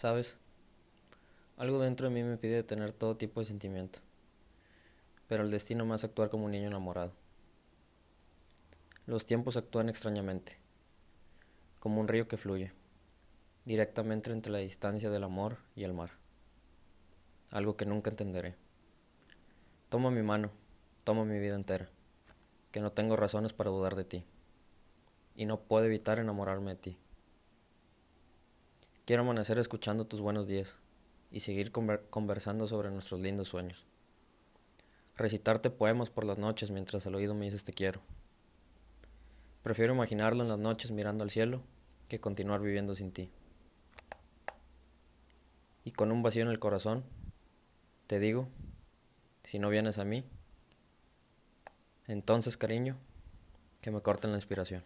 ¿Sabes? Algo dentro de mí me pide tener todo tipo de sentimiento, pero el destino me hace actuar como un niño enamorado. Los tiempos actúan extrañamente, como un río que fluye, directamente entre la distancia del amor y el mar, algo que nunca entenderé. Toma mi mano, toma mi vida entera, que no tengo razones para dudar de ti, y no puedo evitar enamorarme de ti. Quiero amanecer escuchando tus buenos días y seguir conversando sobre nuestros lindos sueños. Recitarte poemas por las noches mientras al oído me dices te quiero. Prefiero imaginarlo en las noches mirando al cielo que continuar viviendo sin ti. Y con un vacío en el corazón, te digo, si no vienes a mí, entonces cariño, que me corten la inspiración.